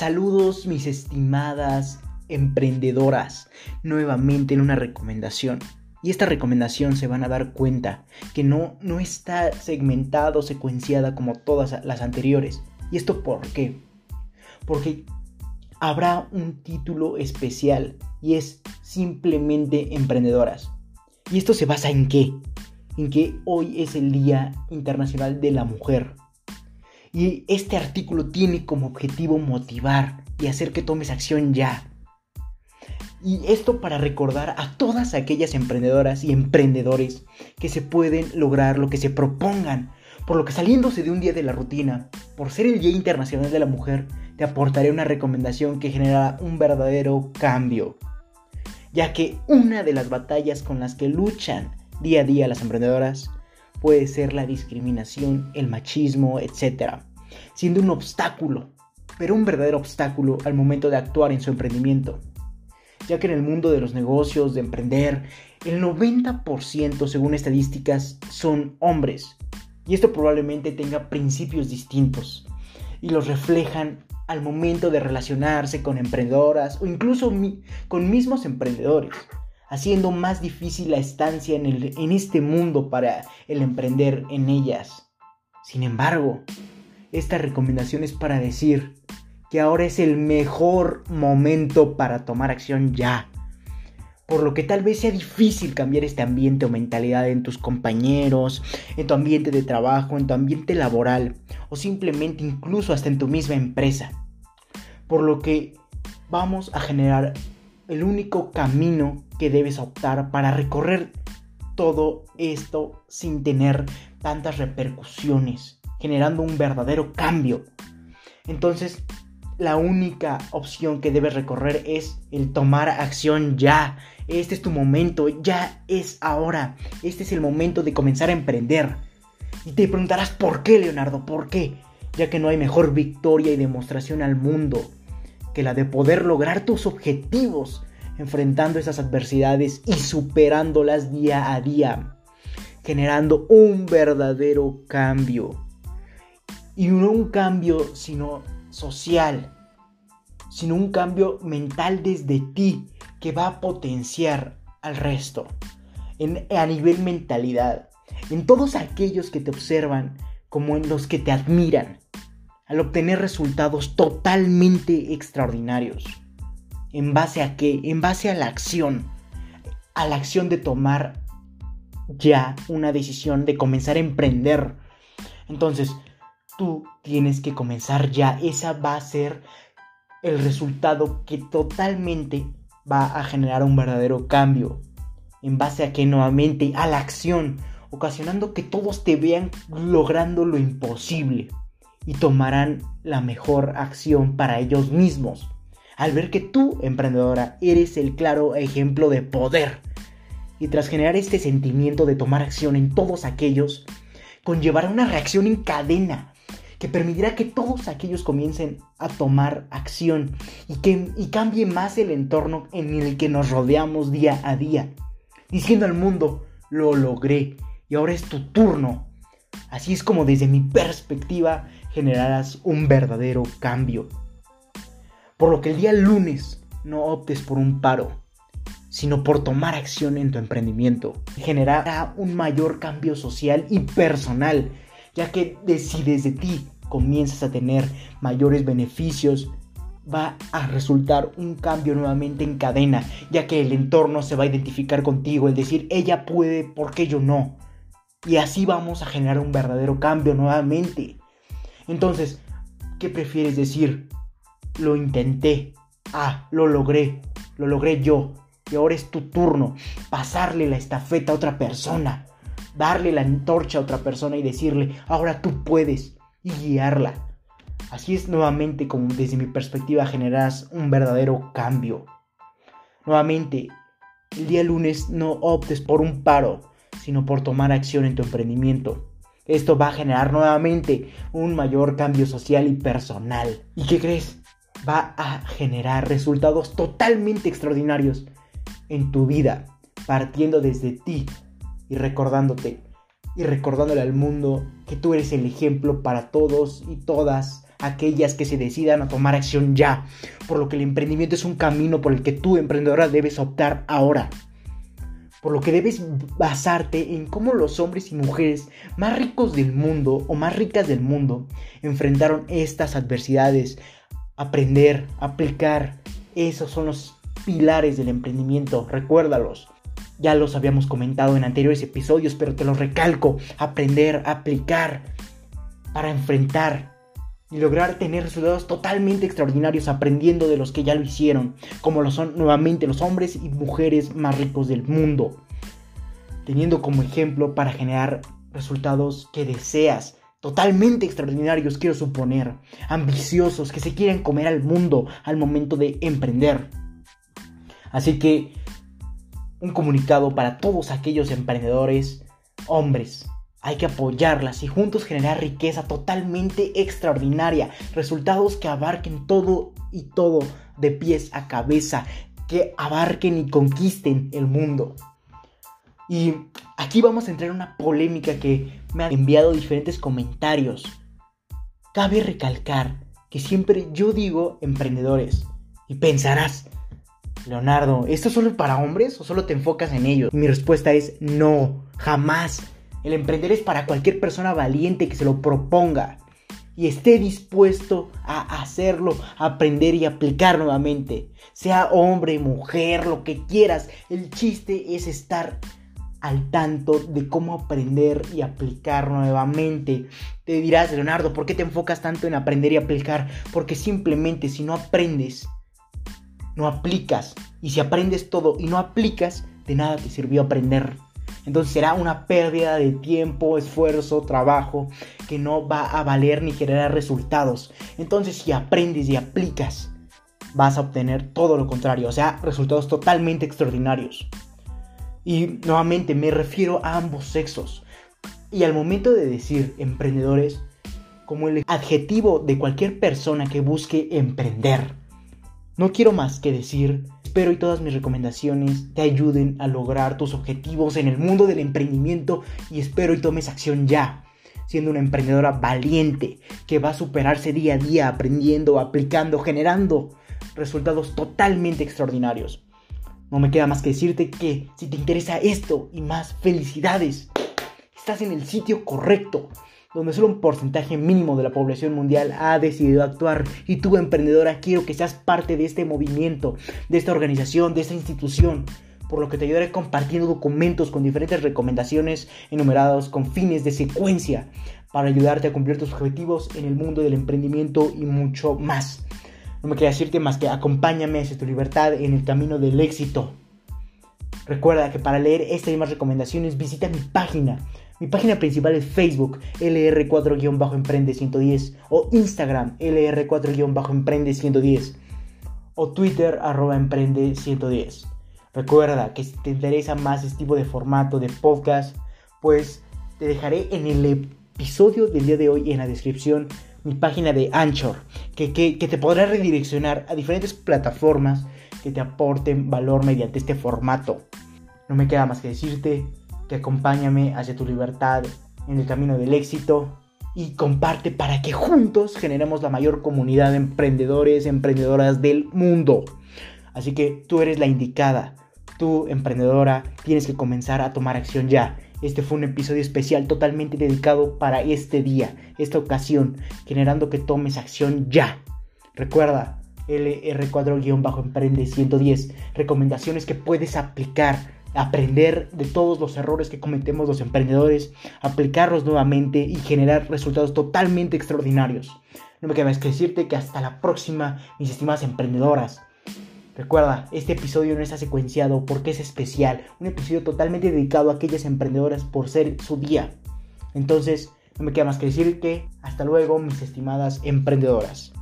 Saludos mis estimadas emprendedoras, nuevamente en una recomendación. Y esta recomendación se van a dar cuenta que no, no está segmentado, secuenciada como todas las anteriores. ¿Y esto por qué? Porque habrá un título especial y es simplemente emprendedoras. ¿Y esto se basa en qué? En que hoy es el Día Internacional de la Mujer. Y este artículo tiene como objetivo motivar y hacer que tomes acción ya. Y esto para recordar a todas aquellas emprendedoras y emprendedores que se pueden lograr lo que se propongan. Por lo que saliéndose de un día de la rutina, por ser el Día Internacional de la Mujer, te aportaré una recomendación que generará un verdadero cambio. Ya que una de las batallas con las que luchan día a día las emprendedoras puede ser la discriminación, el machismo, etc. Siendo un obstáculo, pero un verdadero obstáculo al momento de actuar en su emprendimiento. Ya que en el mundo de los negocios, de emprender, el 90% según estadísticas son hombres. Y esto probablemente tenga principios distintos y los reflejan al momento de relacionarse con emprendedoras o incluso con mismos emprendedores haciendo más difícil la estancia en, en este mundo para el emprender en ellas. Sin embargo, esta recomendación es para decir que ahora es el mejor momento para tomar acción ya. Por lo que tal vez sea difícil cambiar este ambiente o mentalidad en tus compañeros, en tu ambiente de trabajo, en tu ambiente laboral o simplemente incluso hasta en tu misma empresa. Por lo que vamos a generar el único camino que debes optar para recorrer todo esto sin tener tantas repercusiones, generando un verdadero cambio. Entonces, la única opción que debes recorrer es el tomar acción ya. Este es tu momento, ya es ahora. Este es el momento de comenzar a emprender. Y te preguntarás, ¿por qué, Leonardo? ¿Por qué? Ya que no hay mejor victoria y demostración al mundo que la de poder lograr tus objetivos, enfrentando esas adversidades y superándolas día a día, generando un verdadero cambio. Y no un cambio sino social, sino un cambio mental desde ti que va a potenciar al resto en, a nivel mentalidad, en todos aquellos que te observan como en los que te admiran al obtener resultados totalmente extraordinarios. ¿En base a qué? En base a la acción. A la acción de tomar ya una decisión, de comenzar a emprender. Entonces, tú tienes que comenzar ya. Esa va a ser el resultado que totalmente va a generar un verdadero cambio. En base a que nuevamente a la acción, ocasionando que todos te vean logrando lo imposible y tomarán la mejor acción para ellos mismos. Al ver que tú, emprendedora, eres el claro ejemplo de poder. Y tras generar este sentimiento de tomar acción en todos aquellos, conllevará una reacción en cadena que permitirá que todos aquellos comiencen a tomar acción y que y cambie más el entorno en el que nos rodeamos día a día, diciendo al mundo, lo logré y ahora es tu turno. Así es como desde mi perspectiva generarás un verdadero cambio. Por lo que el día lunes no optes por un paro, sino por tomar acción en tu emprendimiento. Generará un mayor cambio social y personal, ya que si desde ti comienzas a tener mayores beneficios, va a resultar un cambio nuevamente en cadena, ya que el entorno se va a identificar contigo, el decir, ella puede, ¿por qué yo no? Y así vamos a generar un verdadero cambio nuevamente. Entonces, ¿qué prefieres decir? Lo intenté. Ah, lo logré. Lo logré yo. Y ahora es tu turno. Pasarle la estafeta a otra persona. Darle la antorcha a otra persona y decirle, ahora tú puedes. Y guiarla. Así es nuevamente como desde mi perspectiva generas un verdadero cambio. Nuevamente, el día lunes no optes por un paro, sino por tomar acción en tu emprendimiento. Esto va a generar nuevamente un mayor cambio social y personal. ¿Y qué crees? Va a generar resultados totalmente extraordinarios en tu vida, partiendo desde ti y recordándote y recordándole al mundo que tú eres el ejemplo para todos y todas aquellas que se decidan a tomar acción ya, por lo que el emprendimiento es un camino por el que tú, emprendedora, debes optar ahora. Por lo que debes basarte en cómo los hombres y mujeres más ricos del mundo o más ricas del mundo enfrentaron estas adversidades. Aprender, aplicar, esos son los pilares del emprendimiento, recuérdalos. Ya los habíamos comentado en anteriores episodios, pero te los recalco. Aprender, aplicar, para enfrentar y lograr tener resultados totalmente extraordinarios aprendiendo de los que ya lo hicieron, como lo son nuevamente los hombres y mujeres más ricos del mundo, teniendo como ejemplo para generar resultados que deseas, totalmente extraordinarios quiero suponer, ambiciosos, que se quieren comer al mundo al momento de emprender. Así que un comunicado para todos aquellos emprendedores, hombres, hay que apoyarlas y juntos generar riqueza totalmente extraordinaria, resultados que abarquen todo y todo de pies a cabeza, que abarquen y conquisten el mundo. Y aquí vamos a entrar en una polémica que me han enviado diferentes comentarios. Cabe recalcar que siempre yo digo emprendedores y pensarás, Leonardo, ¿esto solo es para hombres o solo te enfocas en ellos? Mi respuesta es no, jamás. El emprender es para cualquier persona valiente que se lo proponga y esté dispuesto a hacerlo, aprender y aplicar nuevamente. Sea hombre, mujer, lo que quieras. El chiste es estar al tanto de cómo aprender y aplicar nuevamente. Te dirás, Leonardo, ¿por qué te enfocas tanto en aprender y aplicar? Porque simplemente si no aprendes, no aplicas. Y si aprendes todo y no aplicas, de nada te sirvió aprender. Entonces será una pérdida de tiempo, esfuerzo, trabajo que no va a valer ni generar resultados. Entonces si aprendes y aplicas, vas a obtener todo lo contrario, o sea, resultados totalmente extraordinarios. Y nuevamente me refiero a ambos sexos. Y al momento de decir emprendedores, como el adjetivo de cualquier persona que busque emprender, no quiero más que decir Espero y todas mis recomendaciones te ayuden a lograr tus objetivos en el mundo del emprendimiento y espero y tomes acción ya, siendo una emprendedora valiente que va a superarse día a día aprendiendo, aplicando, generando resultados totalmente extraordinarios. No me queda más que decirte que si te interesa esto y más, felicidades. Estás en el sitio correcto donde solo un porcentaje mínimo de la población mundial ha decidido actuar y tú emprendedora quiero que seas parte de este movimiento, de esta organización, de esta institución, por lo que te ayudaré compartiendo documentos con diferentes recomendaciones enumerados con fines de secuencia para ayudarte a cumplir tus objetivos en el mundo del emprendimiento y mucho más. No me queda decirte más que acompáñame hacia tu libertad en el camino del éxito. Recuerda que para leer estas y más recomendaciones visita mi página mi página principal es Facebook, LR4-Emprende110 o Instagram, LR4-Emprende110 o Twitter, arroba Emprende110. Recuerda que si te interesa más este tipo de formato de podcast, pues te dejaré en el episodio del día de hoy en la descripción mi página de Anchor, que, que, que te podrá redireccionar a diferentes plataformas que te aporten valor mediante este formato. No me queda más que decirte que acompáñame hacia tu libertad en el camino del éxito y comparte para que juntos generemos la mayor comunidad de emprendedores, emprendedoras del mundo. Así que tú eres la indicada, tú emprendedora, tienes que comenzar a tomar acción ya. Este fue un episodio especial totalmente dedicado para este día, esta ocasión, generando que tomes acción ya. Recuerda, LR4-Emprende 110, recomendaciones que puedes aplicar aprender de todos los errores que cometemos los emprendedores, aplicarlos nuevamente y generar resultados totalmente extraordinarios. No me queda más que decirte que hasta la próxima, mis estimadas emprendedoras. Recuerda, este episodio no está secuenciado porque es especial, un episodio totalmente dedicado a aquellas emprendedoras por ser su día. Entonces, no me queda más que decir que hasta luego, mis estimadas emprendedoras.